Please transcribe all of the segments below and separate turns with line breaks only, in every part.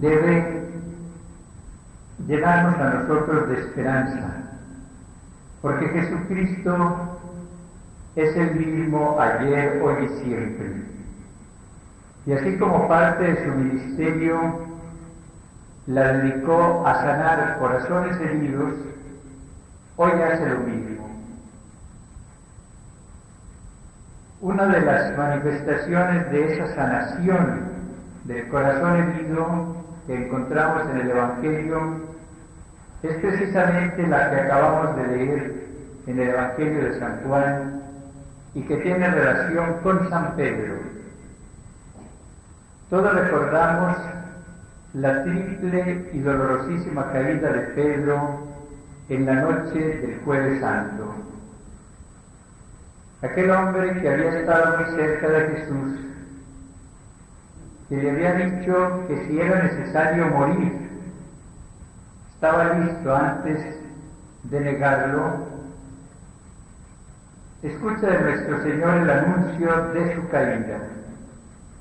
debe llenarnos a nosotros de esperanza, porque Jesucristo es el mismo ayer, hoy y siempre. Y así como parte de su ministerio la dedicó a sanar corazones heridos, hoy hace lo mismo. Una de las manifestaciones de esa sanación del corazón herido que encontramos en el Evangelio es precisamente la que acabamos de leer en el Evangelio de San Juan y que tiene relación con San Pedro. Todos recordamos la triple y dolorosísima caída de Pedro en la noche del jueves santo. Aquel hombre que había estado muy cerca de Jesús, que le había dicho que si era necesario morir, estaba listo antes de negarlo, escucha de nuestro Señor el anuncio de su caída.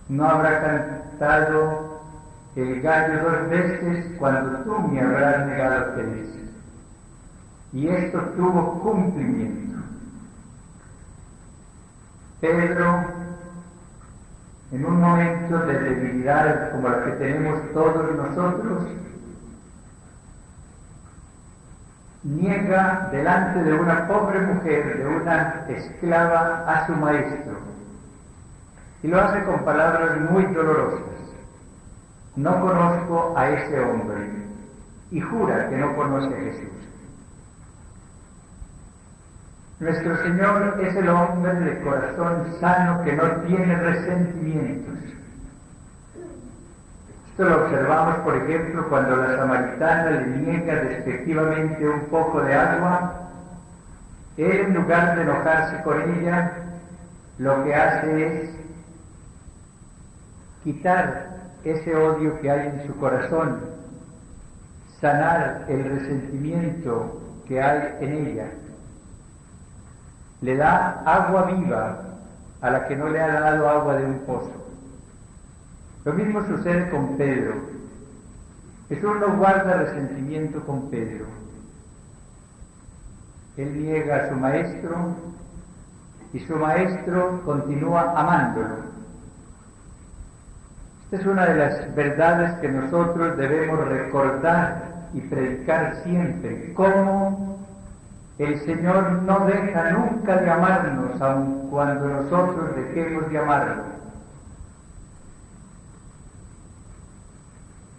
No habrá cantado el gallo dos veces cuando tú me habrás negado tres. Y esto tuvo cumplimiento. Pedro, en un momento de debilidad como la que tenemos todos nosotros, niega delante de una pobre mujer, de una esclava, a su maestro. Y lo hace con palabras muy dolorosas. No conozco a ese hombre. Y jura que no conoce a Jesús. Nuestro Señor es el hombre de corazón sano que no tiene resentimientos. Esto lo observamos, por ejemplo, cuando la samaritana le niega despectivamente un poco de agua. Él, en lugar de enojarse con ella, lo que hace es quitar ese odio que hay en su corazón, sanar el resentimiento que hay en ella. Le da agua viva a la que no le ha dado agua de un pozo. Lo mismo sucede con Pedro. Jesús no guarda resentimiento con Pedro. Él niega a su maestro y su maestro continúa amándolo. Esta es una de las verdades que nosotros debemos recordar y predicar siempre, cómo el Señor no deja nunca de amarnos, aun cuando nosotros dejemos de amarlo.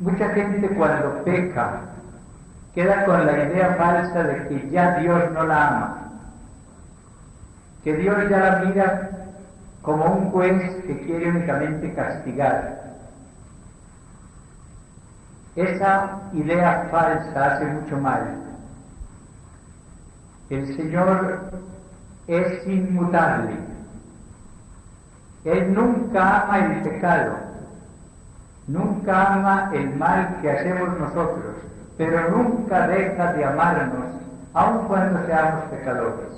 Mucha gente cuando peca queda con la idea falsa de que ya Dios no la ama, que Dios ya la mira como un juez que quiere únicamente castigar. Esa idea falsa hace mucho mal. El Señor es inmutable. Él nunca ama el pecado nunca ama el mal que hacemos nosotros, pero nunca deja de amarnos, aun cuando seamos pecadores.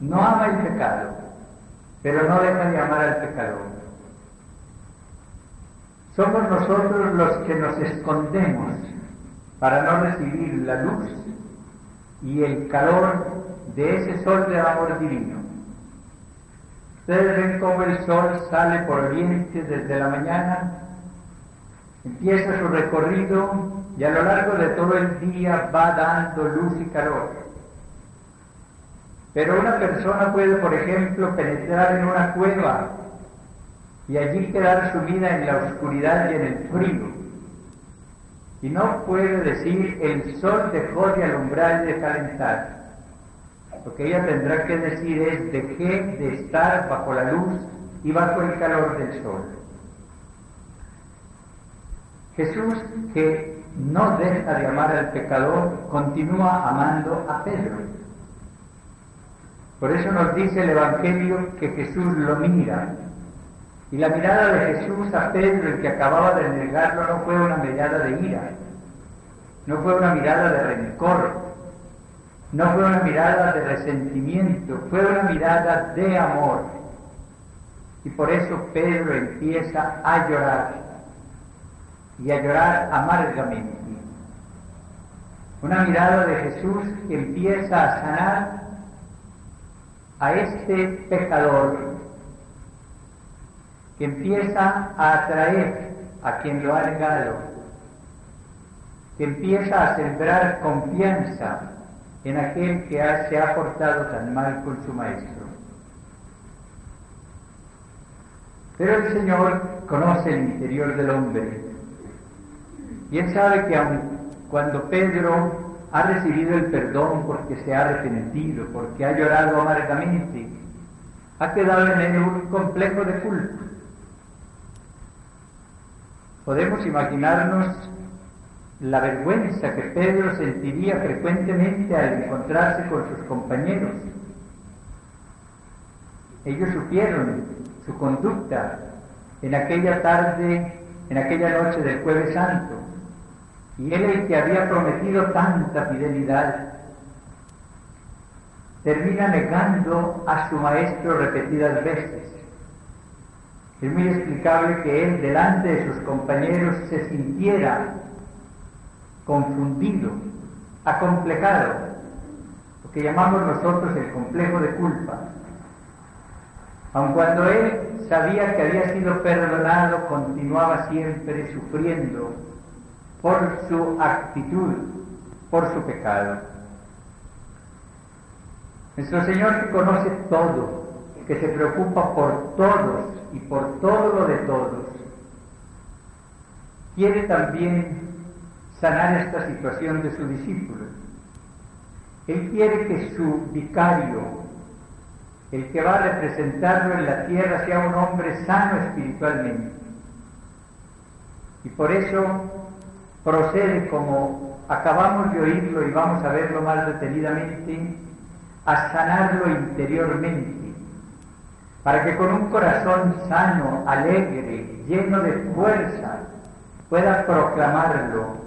No ama el pecado, pero no deja de amar al pecador. Somos nosotros los que nos escondemos para no recibir la luz y el calor de ese sol de amor divino. Ustedes ven cómo el sol sale por oriente desde la mañana Empieza su recorrido y a lo largo de todo el día va dando luz y calor. Pero una persona puede, por ejemplo, penetrar en una cueva y allí quedar sumida en la oscuridad y en el frío. Y no puede decir el sol dejó de alumbrar y de calentar. Lo que ella tendrá que decir es dejé de estar bajo la luz y bajo el calor del sol. Jesús, que no deja de amar al pecador, continúa amando a Pedro. Por eso nos dice el Evangelio que Jesús lo mira. Y la mirada de Jesús a Pedro, el que acababa de negarlo, no fue una mirada de ira, no fue una mirada de rencor, no fue una mirada de resentimiento, fue una mirada de amor. Y por eso Pedro empieza a llorar y a llorar amargamente. Una mirada de Jesús empieza a sanar a este pecador, empieza a atraer a quien lo ha negado, empieza a sembrar confianza en aquel que se ha portado tan mal con su maestro. Pero el Señor conoce el interior del hombre y él sabe que aun cuando Pedro ha recibido el perdón porque se ha arrepentido, porque ha llorado amargamente, ha quedado en él un complejo de culpa. Podemos imaginarnos la vergüenza que Pedro sentiría frecuentemente al encontrarse con sus compañeros. Ellos supieron su conducta en aquella tarde, en aquella noche del jueves santo, y él el que había prometido tanta fidelidad, termina negando a su maestro repetidas veces. Es muy explicable que él delante de sus compañeros se sintiera confundido, acomplejado, lo que llamamos nosotros el complejo de culpa. Aun cuando él sabía que había sido perdonado, continuaba siempre sufriendo por su actitud, por su pecado. Nuestro Señor que conoce todo, que se preocupa por todos y por todo lo de todos, quiere también sanar esta situación de su discípulo. Él quiere que su vicario, el que va a representarlo en la tierra, sea un hombre sano espiritualmente. Y por eso procede, como acabamos de oírlo y vamos a verlo más detenidamente, a sanarlo interiormente, para que con un corazón sano, alegre, lleno de fuerza, pueda proclamarlo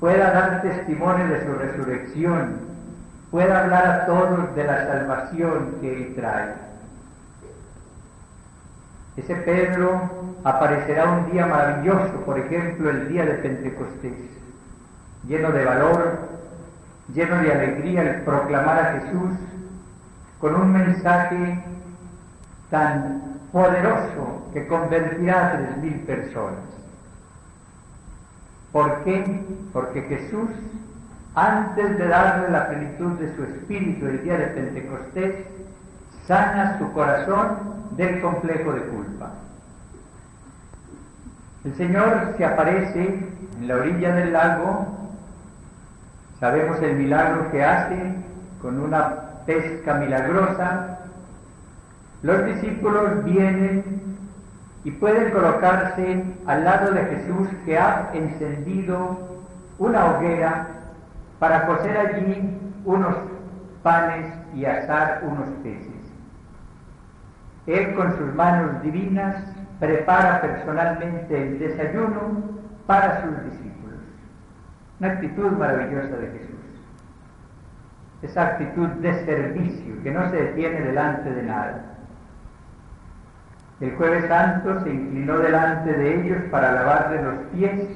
pueda dar testimonio de su resurrección, pueda hablar a todos de la salvación que Él trae. Ese Pedro aparecerá un día maravilloso, por ejemplo el día de Pentecostés, lleno de valor, lleno de alegría al proclamar a Jesús con un mensaje tan poderoso que convertirá a tres mil personas. ¿Por qué? Porque Jesús, antes de darle la plenitud de su espíritu el día de Pentecostés, sana su corazón del complejo de culpa. El Señor se aparece en la orilla del lago, sabemos el milagro que hace con una pesca milagrosa, los discípulos vienen y pueden colocarse al lado de Jesús que ha encendido una hoguera para cocer allí unos panes y asar unos peces. Él con sus manos divinas prepara personalmente el desayuno para sus discípulos. Una actitud maravillosa de Jesús. Esa actitud de servicio que no se detiene delante de nada el jueves santo se inclinó delante de ellos para lavarle los pies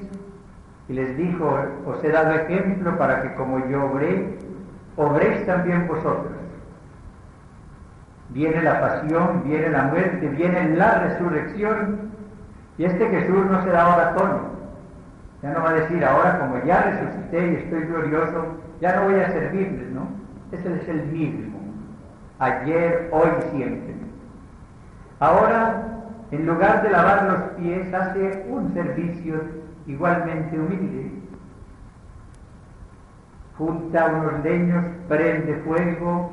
y les dijo, os he dado ejemplo para que como yo obré, obréis también vosotros. Viene la pasión, viene la muerte, viene la resurrección y este Jesús no se da ahora tono. Ya no va a decir, ahora como ya resucité y estoy glorioso, ya no voy a servirles, ¿no? Ese es el mismo. Ayer, hoy, siempre. Ahora, en lugar de lavar los pies, hace un servicio igualmente humilde. Junta unos leños, prende fuego,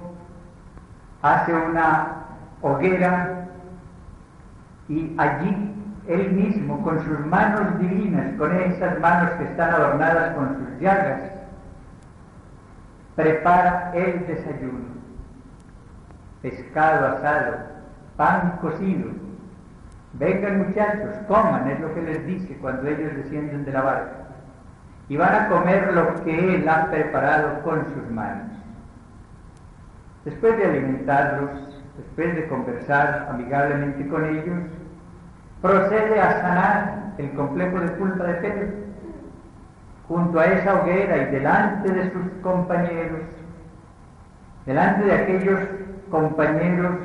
hace una hoguera y allí él mismo, con sus manos divinas, con esas manos que están adornadas con sus llagas, prepara el desayuno. Pescado asado, pan cocido. Vengan muchachos, coman, es lo que les dice cuando ellos descienden de la barca. Y van a comer lo que Él ha preparado con sus manos. Después de alimentarlos, después de conversar amigablemente con ellos, procede a sanar el complejo de culpa de Pedro. Junto a esa hoguera y delante de sus compañeros, delante de aquellos compañeros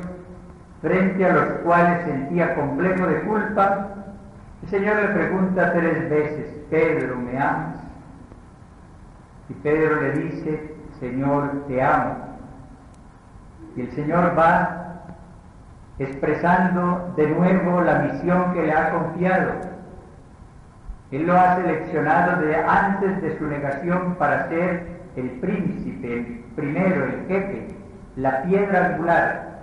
frente a los cuales sentía complejo de culpa, el Señor le pregunta tres veces, Pedro, ¿me amas? Y Pedro le dice, Señor, te amo. Y el Señor va expresando de nuevo la misión que le ha confiado. Él lo ha seleccionado de antes de su negación para ser el príncipe, el primero, el jefe, la piedra angular.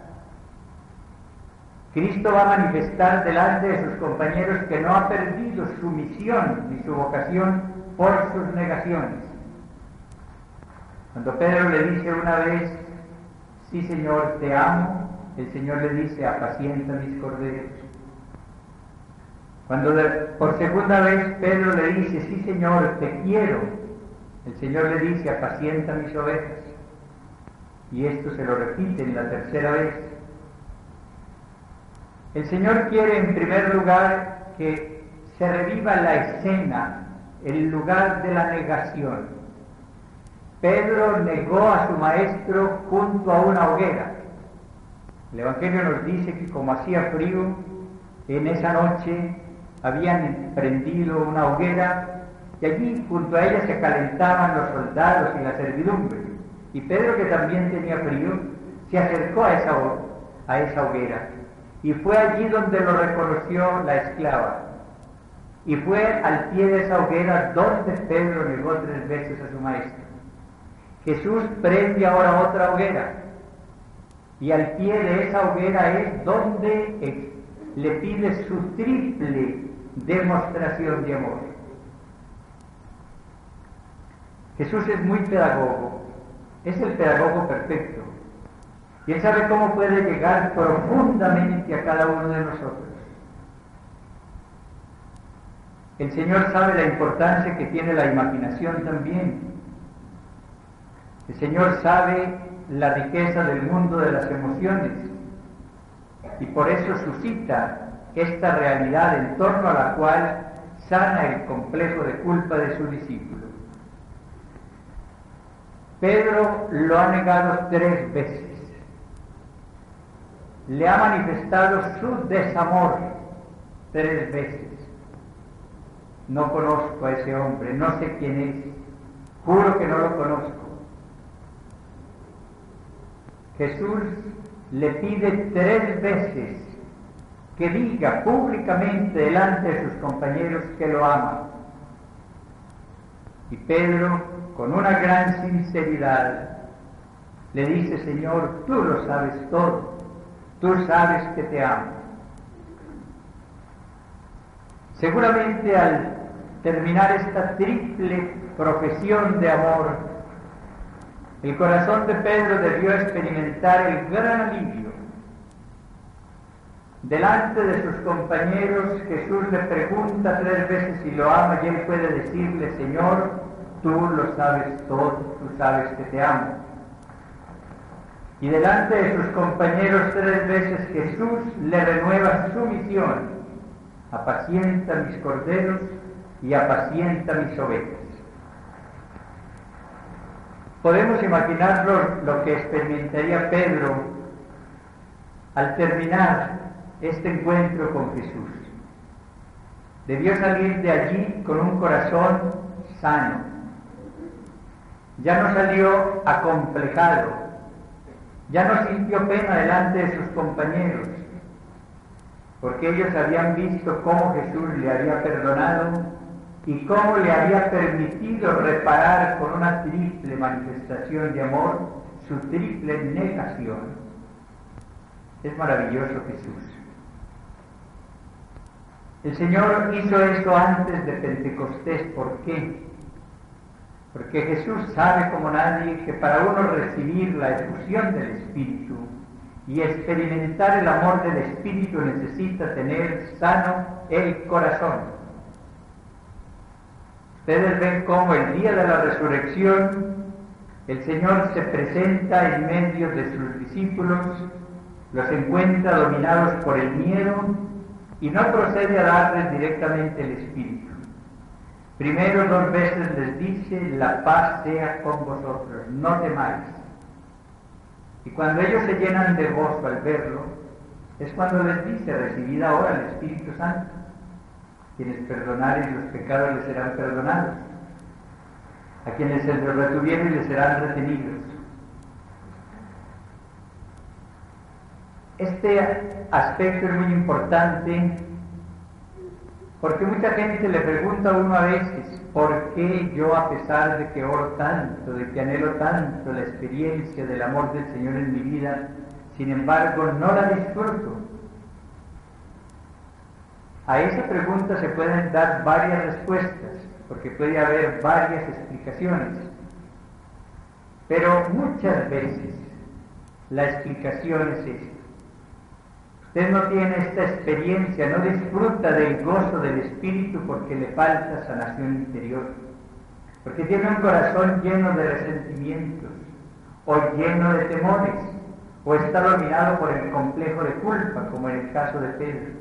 Cristo va a manifestar delante de sus compañeros que no ha perdido su misión ni su vocación por sus negaciones. Cuando Pedro le dice una vez, sí Señor, te amo, el Señor le dice, apacienta mis corderos. Cuando por segunda vez Pedro le dice, sí Señor, te quiero, el Señor le dice, apacienta mis ovejas. Y esto se lo repite en la tercera vez. El Señor quiere en primer lugar que se reviva la escena, el lugar de la negación. Pedro negó a su maestro junto a una hoguera. El Evangelio nos dice que como hacía frío, en esa noche habían prendido una hoguera y allí junto a ella se calentaban los soldados y la servidumbre. Y Pedro, que también tenía frío, se acercó a esa, a esa hoguera y fue allí donde lo reconoció la esclava. Y fue al pie de esa hoguera donde Pedro negó tres veces a su maestro. Jesús prende ahora otra hoguera. Y al pie de esa hoguera es donde le pide su triple demostración de amor. Jesús es muy pedagogo, es el pedagogo perfecto. Él sabe cómo puede llegar profundamente a cada uno de nosotros. El Señor sabe la importancia que tiene la imaginación también. El Señor sabe la riqueza del mundo de las emociones y por eso suscita esta realidad en torno a la cual sana el complejo de culpa de su discípulo. Pedro lo ha negado tres veces le ha manifestado su desamor tres veces. No conozco a ese hombre, no sé quién es, juro que no lo conozco. Jesús le pide tres veces que diga públicamente delante de sus compañeros que lo ama. Y Pedro, con una gran sinceridad, le dice, Señor, tú lo sabes todo Tú sabes que te amo. Seguramente al terminar esta triple profesión de amor, el corazón de Pedro debió experimentar el gran alivio. Delante de sus compañeros, Jesús le pregunta tres veces si lo ama y él puede decirle, Señor, tú lo sabes todo, tú sabes que te amo. Y delante de sus compañeros tres veces Jesús le renueva su misión. Apacienta mis corderos y apacienta mis ovejas. Podemos imaginarlo lo que experimentaría Pedro al terminar este encuentro con Jesús. Debió salir de allí con un corazón sano. Ya no salió acomplejado, ya no sintió pena delante de sus compañeros, porque ellos habían visto cómo Jesús le había perdonado y cómo le había permitido reparar con una triple manifestación de amor su triple negación. Es maravilloso Jesús. El Señor hizo esto antes de Pentecostés. ¿Por qué? Porque Jesús sabe como nadie que para uno recibir la efusión del Espíritu y experimentar el amor del Espíritu necesita tener sano el corazón. Ustedes ven cómo el día de la resurrección el Señor se presenta en medio de sus discípulos, los encuentra dominados por el miedo y no procede a darles directamente el Espíritu. Primero dos veces les dice, la paz sea con vosotros, no temáis. Y cuando ellos se llenan de gozo al verlo, es cuando les dice, recibid ahora el Espíritu Santo. Quienes perdonaren los pecados les serán perdonados. A quienes se les retuvieren les serán retenidos. Este aspecto es muy importante porque mucha gente le pregunta a uno a veces, ¿por qué yo a pesar de que oro tanto, de que anhelo tanto la experiencia del amor del Señor en mi vida, sin embargo no la disfruto? A esa pregunta se pueden dar varias respuestas, porque puede haber varias explicaciones. Pero muchas veces la explicación es esta. Usted no tiene esta experiencia, no disfruta del gozo del Espíritu porque le falta sanación interior, porque tiene un corazón lleno de resentimientos o lleno de temores, o está dominado por el complejo de culpa, como en el caso de Pedro.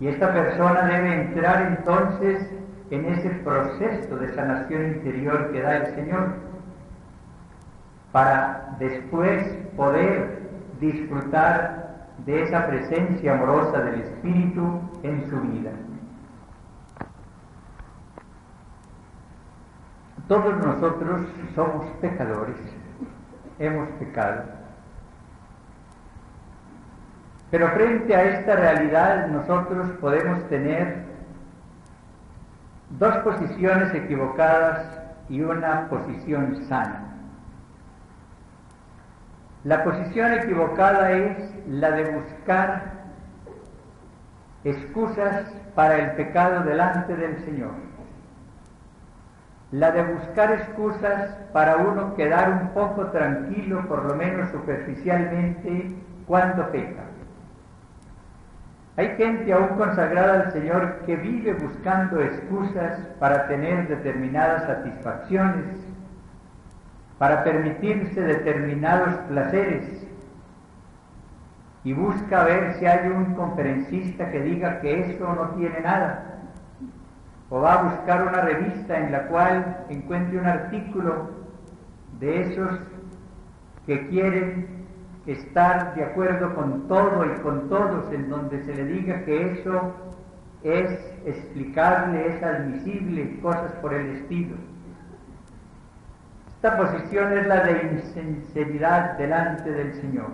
Y esta persona debe entrar entonces en ese proceso de sanación interior que da el Señor, para después poder disfrutar de esa presencia amorosa del Espíritu en su vida. Todos nosotros somos pecadores, hemos pecado. Pero frente a esta realidad nosotros podemos tener dos posiciones equivocadas y una posición sana. La posición equivocada es la de buscar excusas para el pecado delante del Señor. La de buscar excusas para uno quedar un poco tranquilo, por lo menos superficialmente, cuando peca. Hay gente aún consagrada al Señor que vive buscando excusas para tener determinadas satisfacciones para permitirse determinados placeres y busca ver si hay un conferencista que diga que eso no tiene nada. O va a buscar una revista en la cual encuentre un artículo de esos que quieren estar de acuerdo con todo y con todos, en donde se le diga que eso es explicable, es admisible, cosas por el estilo. Esta posición es la de insinceridad delante del Señor.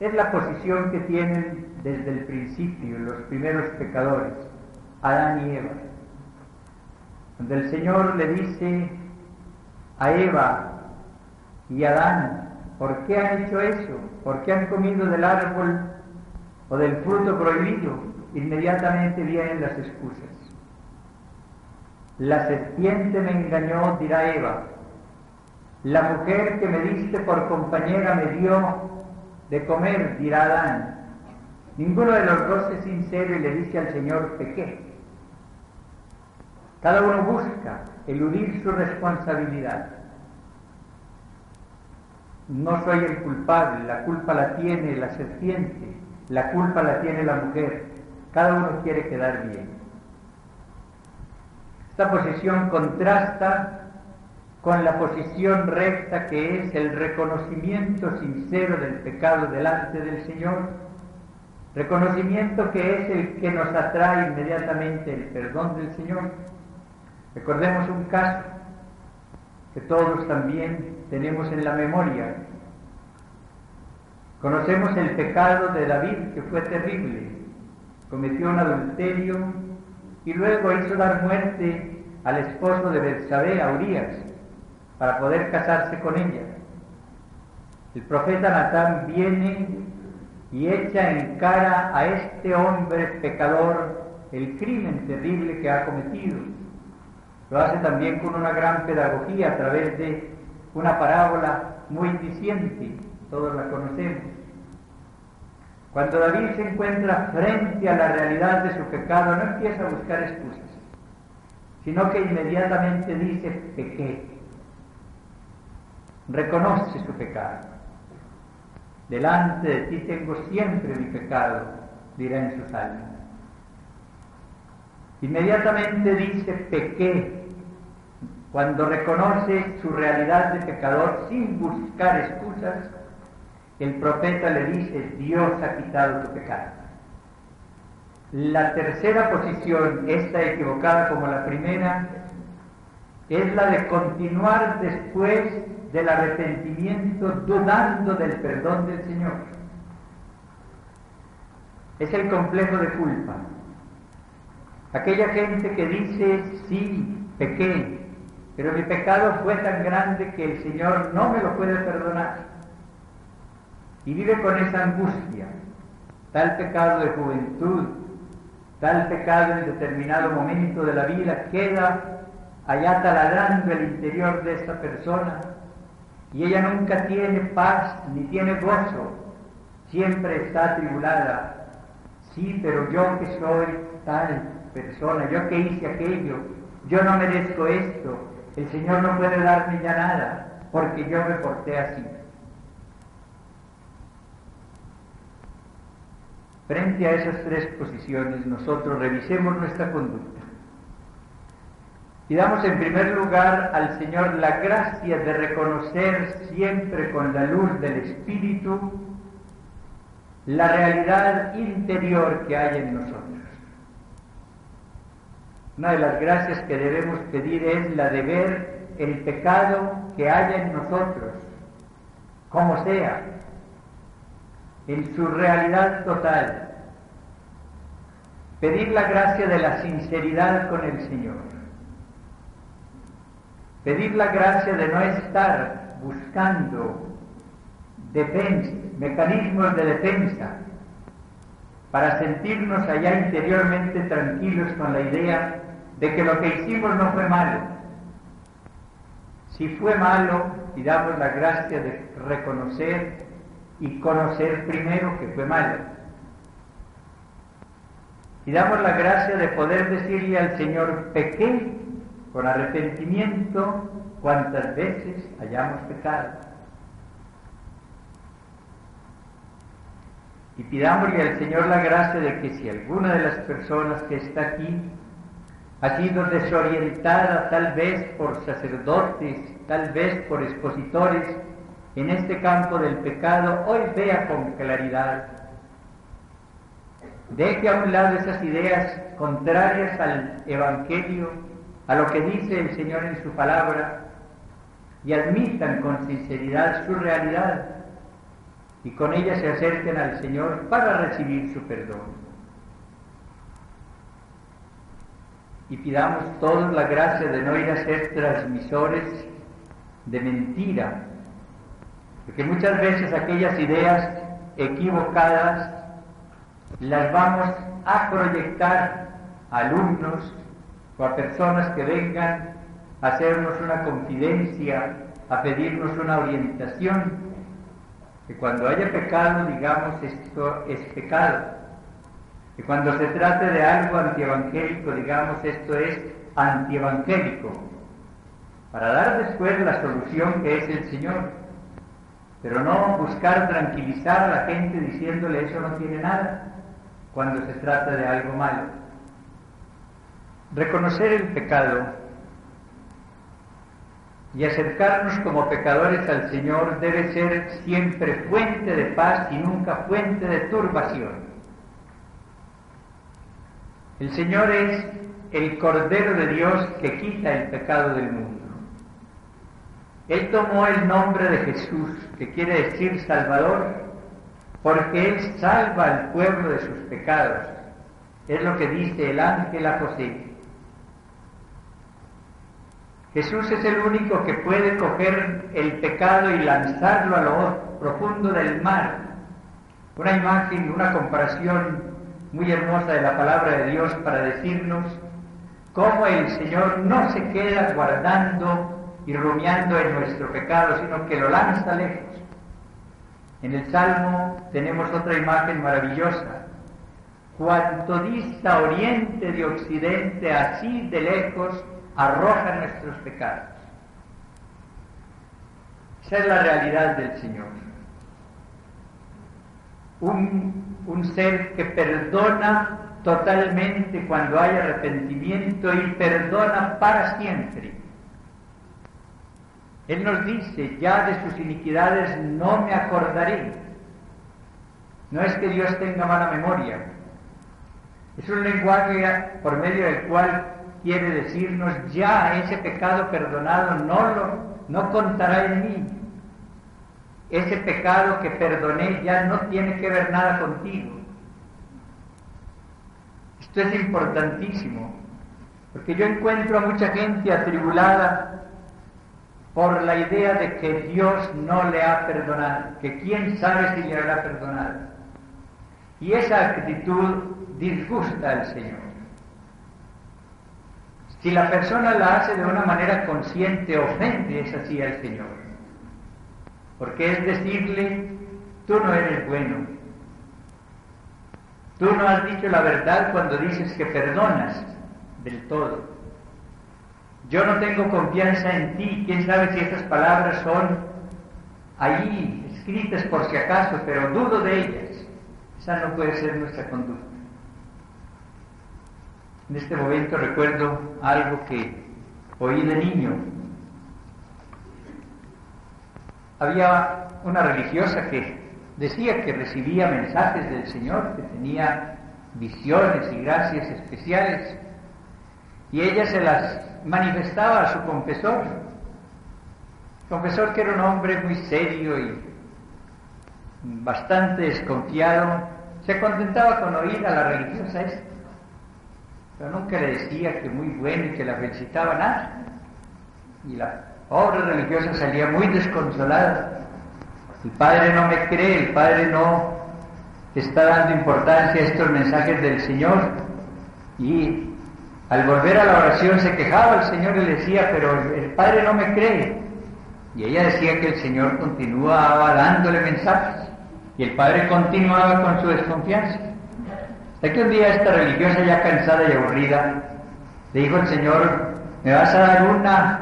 Es la posición que tienen desde el principio los primeros pecadores, Adán y Eva. Cuando el Señor le dice a Eva y a Adán, ¿por qué han hecho eso? ¿Por qué han comido del árbol o del fruto prohibido? Inmediatamente vienen las excusas. La serpiente me engañó, dirá Eva, la mujer que me diste por compañera me dio de comer, dirá Adán. Ninguno de los dos es sincero y le dice al Señor, pequé. Cada uno busca eludir su responsabilidad. No soy el culpable, la culpa la tiene la serpiente, la culpa la tiene la mujer. Cada uno quiere quedar bien. Esta posición contrasta con la posición recta que es el reconocimiento sincero del pecado delante del Señor, reconocimiento que es el que nos atrae inmediatamente el perdón del Señor. Recordemos un caso que todos también tenemos en la memoria. Conocemos el pecado de David, que fue terrible. Cometió un adulterio y luego hizo dar muerte al esposo de Betsabé, a Urias para poder casarse con ella. El profeta Natán viene y echa en cara a este hombre pecador el crimen terrible que ha cometido. Lo hace también con una gran pedagogía a través de una parábola muy diciente, todos la conocemos. Cuando David se encuentra frente a la realidad de su pecado, no empieza a buscar excusas, sino que inmediatamente dice, pequé, reconoce su pecado. Delante de ti tengo siempre mi pecado dirá en su salmo. Inmediatamente dice pequé, cuando reconoce su realidad de pecador sin buscar excusas, el profeta le dice, Dios ha quitado tu pecado. La tercera posición, esta equivocada como la primera, es la de continuar después del arrepentimiento dudando del perdón del Señor. Es el complejo de culpa. Aquella gente que dice, sí, pequé, pero mi pecado fue tan grande que el Señor no me lo puede perdonar. Y vive con esa angustia. Tal pecado de juventud, tal pecado en determinado momento de la vida queda allá taladrando el interior de esta persona y ella nunca tiene paz ni tiene gozo, siempre está atribulada. Sí, pero yo que soy tal persona, yo que hice aquello, yo no merezco esto, el Señor no puede darme ya nada, porque yo me porté así. Frente a esas tres posiciones, nosotros revisemos nuestra conducta. Y damos en primer lugar al Señor la gracia de reconocer siempre con la luz del Espíritu la realidad interior que hay en nosotros. Una de las gracias que debemos pedir es la de ver el pecado que haya en nosotros, como sea, en su realidad total. Pedir la gracia de la sinceridad con el Señor Pedir la gracia de no estar buscando mecanismos de defensa para sentirnos allá interiormente tranquilos con la idea de que lo que hicimos no fue malo. Si fue malo, pidamos la gracia de reconocer y conocer primero que fue malo. Y damos la gracia de poder decirle al Señor, pequé con arrepentimiento cuantas veces hayamos pecado. Y pidámosle al Señor la gracia de que si alguna de las personas que está aquí ha sido desorientada tal vez por sacerdotes, tal vez por expositores en este campo del pecado, hoy vea con claridad. Deje a un lado esas ideas contrarias al Evangelio a lo que dice el Señor en su palabra y admitan con sinceridad su realidad y con ella se acerquen al Señor para recibir su perdón. Y pidamos todos la gracia de no ir a ser transmisores de mentira, porque muchas veces aquellas ideas equivocadas las vamos a proyectar a alumnos, o a personas que vengan a hacernos una confidencia, a pedirnos una orientación, que cuando haya pecado digamos esto es pecado, que cuando se trate de algo antievangélico digamos esto es antievangélico, para dar después la solución que es el Señor, pero no buscar tranquilizar a la gente diciéndole eso no tiene nada cuando se trata de algo malo. Reconocer el pecado y acercarnos como pecadores al Señor debe ser siempre fuente de paz y nunca fuente de turbación. El Señor es el Cordero de Dios que quita el pecado del mundo. Él tomó el nombre de Jesús, que quiere decir Salvador, porque Él salva al pueblo de sus pecados. Es lo que dice el ángel a José. Jesús es el único que puede coger el pecado y lanzarlo a lo profundo del mar. Una imagen, una comparación muy hermosa de la palabra de Dios para decirnos cómo el Señor no se queda guardando y rumiando en nuestro pecado, sino que lo lanza lejos. En el Salmo tenemos otra imagen maravillosa. Cuanto dista oriente de occidente, así de lejos arroja nuestros pecados. Esa es la realidad del Señor. Un un ser que perdona totalmente cuando hay arrepentimiento y perdona para siempre. Él nos dice, ya de sus iniquidades no me acordaré. No es que Dios tenga mala memoria. Es un lenguaje por medio del cual quiere decirnos, ya ese pecado perdonado no lo no contará en mí. Ese pecado que perdoné ya no tiene que ver nada contigo. Esto es importantísimo, porque yo encuentro a mucha gente atribulada por la idea de que Dios no le ha perdonado, que quién sabe si le habrá perdonado. Y esa actitud disgusta al Señor. Si la persona la hace de una manera consciente, ofende es así al Señor. Porque es decirle, tú no eres bueno. Tú no has dicho la verdad cuando dices que perdonas del todo. Yo no tengo confianza en ti. ¿Quién sabe si estas palabras son ahí escritas por si acaso, pero dudo de ellas? Esa no puede ser nuestra conducta. En este momento recuerdo algo que oí de niño. Había una religiosa que decía que recibía mensajes del Señor, que tenía visiones y gracias especiales, y ella se las manifestaba a su confesor. confesor que era un hombre muy serio y bastante desconfiado, se contentaba con oír a la religiosa esta pero nunca le decía que muy bueno y que la felicitaba nada. Y la pobre religiosa salía muy desconsolada. El padre no me cree, el padre no está dando importancia a estos mensajes del Señor. Y al volver a la oración se quejaba el Señor y le decía, pero el padre no me cree. Y ella decía que el Señor continuaba dándole mensajes y el padre continuaba con su desconfianza. Es que un día esta religiosa ya cansada y aburrida le dijo al Señor, me vas a dar una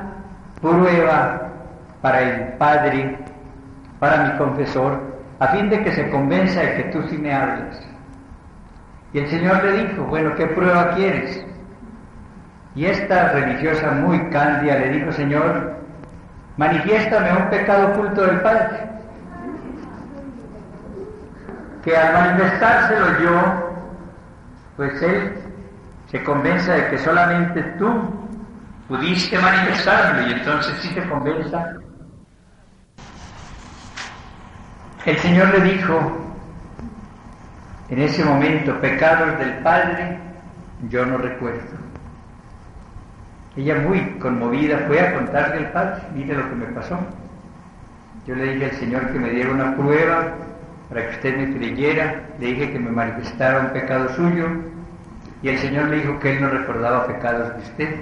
prueba para el Padre, para mi confesor, a fin de que se convenza de que tú sí me hables. Y el Señor le dijo, bueno, ¿qué prueba quieres? Y esta religiosa muy cándida le dijo, Señor, manifiéstame un pecado oculto del Padre, que al manifestárselo yo pues él se convenza de que solamente tú pudiste manifestarlo y entonces sí se convenza. El Señor le dijo en ese momento, pecados del Padre, yo no recuerdo. Ella muy conmovida fue a contarle al Padre, mire lo que me pasó. Yo le dije al Señor que me diera una prueba para que usted me creyera, le dije que me manifestara un pecado suyo y el Señor le dijo que él no recordaba pecados de usted.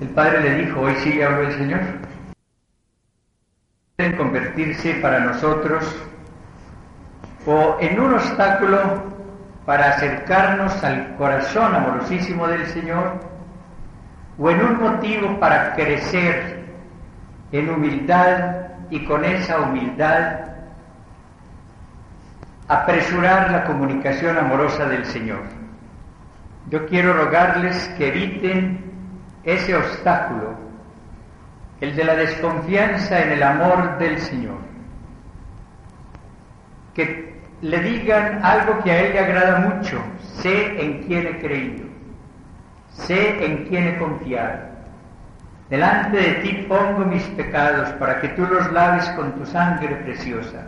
El Padre le dijo, hoy sí habló el Señor. Pueden convertirse para nosotros o en un obstáculo para acercarnos al corazón amorosísimo del Señor o en un motivo para crecer en humildad y con esa humildad apresurar la comunicación amorosa del Señor. Yo quiero rogarles que eviten ese obstáculo, el de la desconfianza en el amor del Señor. Que le digan algo que a Él le agrada mucho, sé en quién he creído, sé en quién he confiado. Delante de ti pongo mis pecados para que tú los laves con tu sangre preciosa.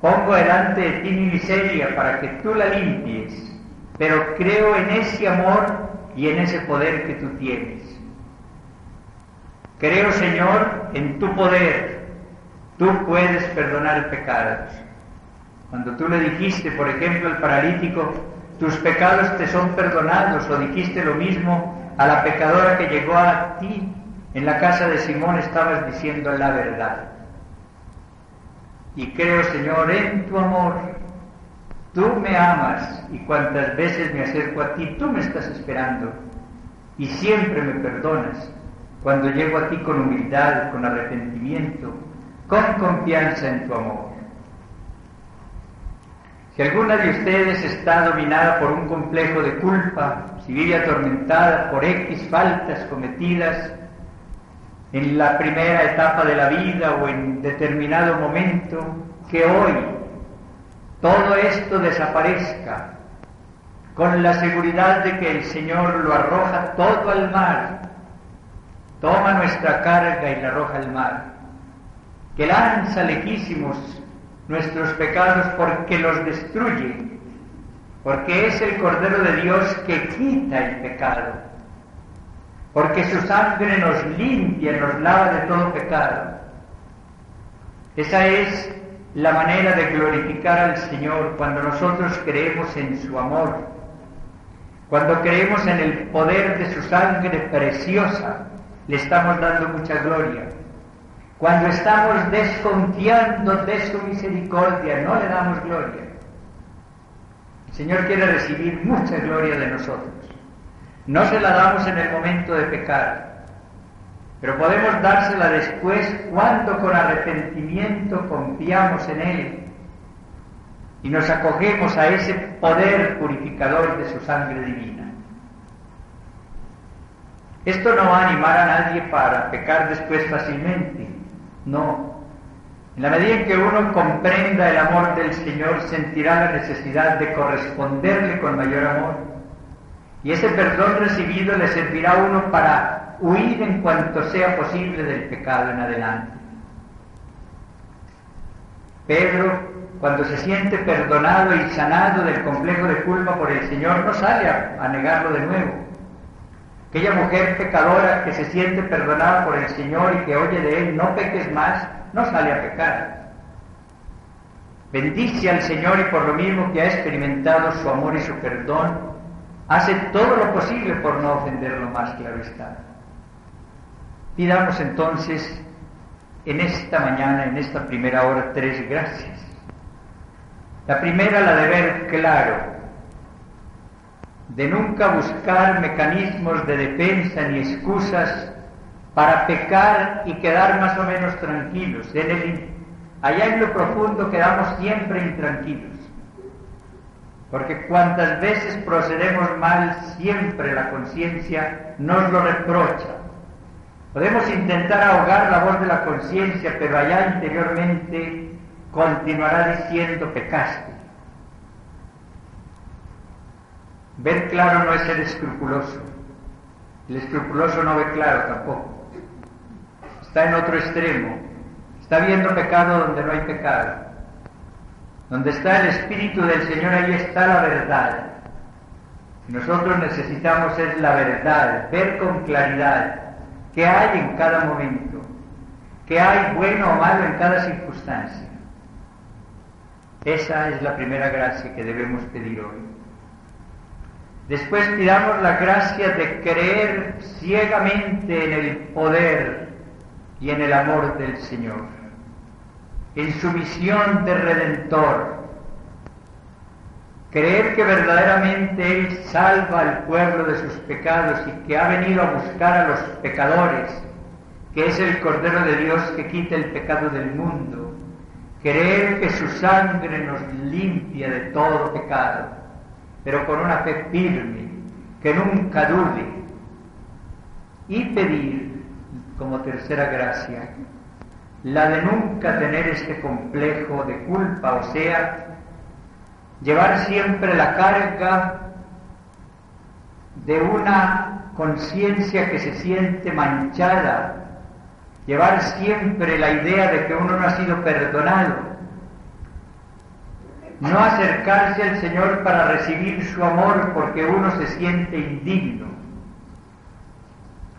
Pongo delante de ti mi miseria para que tú la limpies, pero creo en ese amor y en ese poder que tú tienes. Creo, Señor, en tu poder. Tú puedes perdonar pecados. Cuando tú le dijiste, por ejemplo, al paralítico, tus pecados te son perdonados, o dijiste lo mismo a la pecadora que llegó a ti en la casa de Simón, estabas diciendo la verdad. Y creo, Señor, en tu amor. Tú me amas y cuantas veces me acerco a ti, tú me estás esperando. Y siempre me perdonas cuando llego a ti con humildad, con arrepentimiento, con confianza en tu amor. Si alguna de ustedes está dominada por un complejo de culpa, si vive atormentada por X faltas cometidas en la primera etapa de la vida o en determinado momento, que hoy todo esto desaparezca con la seguridad de que el Señor lo arroja todo al mar, toma nuestra carga y la arroja al mar, que lanza lejísimos nuestros pecados porque los destruye, porque es el Cordero de Dios que quita el pecado, porque su sangre nos limpia, nos lava de todo pecado. Esa es la manera de glorificar al Señor cuando nosotros creemos en su amor, cuando creemos en el poder de su sangre preciosa, le estamos dando mucha gloria. Cuando estamos desconfiando de su misericordia, no le damos gloria. El Señor quiere recibir mucha gloria de nosotros. No se la damos en el momento de pecar, pero podemos dársela después cuando con arrepentimiento confiamos en Él y nos acogemos a ese poder purificador de su sangre divina. Esto no va a animar a nadie para pecar después fácilmente, no. En la medida en que uno comprenda el amor del Señor, sentirá la necesidad de corresponderle con mayor amor. Y ese perdón recibido le servirá a uno para huir en cuanto sea posible del pecado en adelante. Pedro, cuando se siente perdonado y sanado del complejo de culpa por el Señor, no sale a, negarlo de nuevo Aquella mujer pecadora que se siente perdonada por el Señor y que oye de Él, no peques más, no sale a pecar. Bendice al Señor y por lo mismo que ha experimentado su amor y su perdón, hace todo lo posible por no ofenderlo más, claro está. Pidamos entonces en esta mañana, en esta primera hora, tres gracias. La primera, la de ver claro de nunca buscar mecanismos de defensa ni excusas para pecar y quedar más o menos tranquilos. En el, allá en lo profundo quedamos siempre intranquilos. Porque cuantas veces procedemos mal, siempre la conciencia nos lo reprocha. Podemos intentar ahogar la voz de la conciencia, pero allá interiormente continuará diciendo pecaste. Ver claro no es ser escrupuloso. El escrupuloso no ve claro tampoco. Está en otro extremo. Está viendo pecado donde no hay pecado. Donde está el Espíritu del Señor, ahí está la verdad. Nosotros necesitamos es la verdad, ver con claridad qué hay en cada momento, qué hay bueno o malo en cada circunstancia. Esa es la primera gracia que debemos pedir hoy. Después pidamos la gracia de creer ciegamente en el poder y en el amor del Señor, en su misión de redentor. Creer que verdaderamente Él salva al pueblo de sus pecados y que ha venido a buscar a los pecadores, que es el Cordero de Dios que quita el pecado del mundo. Creer que su sangre nos limpia de todo pecado pero con una fe firme, que nunca dude, y pedir como tercera gracia la de nunca tener este complejo de culpa, o sea, llevar siempre la carga de una conciencia que se siente manchada, llevar siempre la idea de que uno no ha sido perdonado, no acercarse al Señor para recibir su amor porque uno se siente indigno.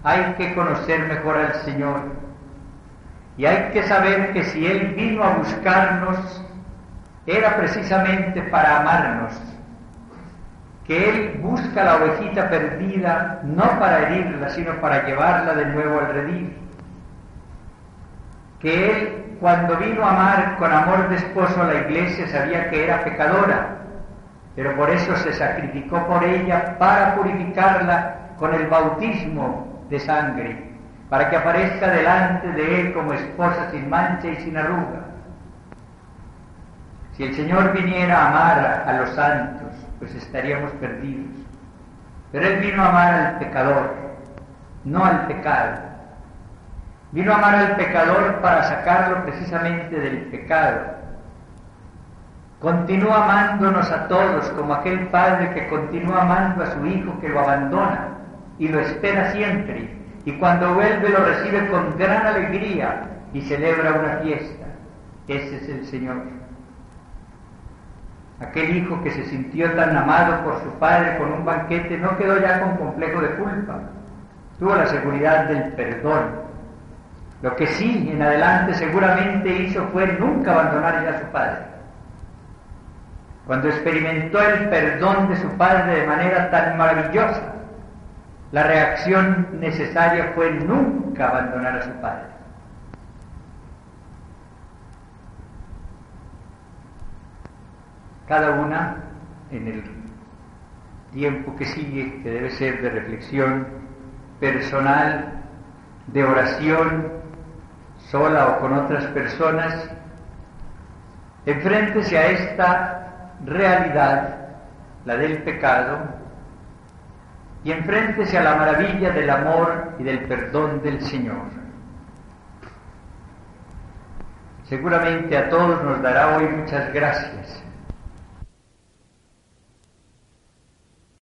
Hay que conocer mejor al Señor y hay que saber que si Él vino a buscarnos era precisamente para amarnos, que Él busca la ovejita perdida no para herirla, sino para llevarla de nuevo al redil, que Él cuando vino a amar con amor de esposo a la iglesia sabía que era pecadora, pero por eso se sacrificó por ella para purificarla con el bautismo de sangre, para que aparezca delante de él como esposa sin mancha y sin arruga. Si el Señor viniera a amar a los santos, pues estaríamos perdidos. Pero Él vino a amar al pecador, no al pecado. Vino a amar al pecador para sacarlo precisamente del pecado. Continúa amándonos a todos como aquel padre que continúa amando a su hijo que lo abandona y lo espera siempre. Y cuando vuelve lo recibe con gran alegría y celebra una fiesta. Ese es el Señor. Aquel hijo que se sintió tan amado por su padre con un banquete no quedó ya con complejo de culpa. Tuvo la seguridad del perdón. Lo que sí en adelante seguramente hizo fue nunca abandonar a su padre. Cuando experimentó el perdón de su padre de manera tan maravillosa, la reacción necesaria fue nunca abandonar a su padre. cada una en el tiempo que sigue, que debe ser de reflexión personal, de oración, sola o con otras personas, enfréntese a esta realidad, la del pecado, y enfréntese a la maravilla del amor y del perdón del Señor. Seguramente a todos nos dará hoy muchas gracias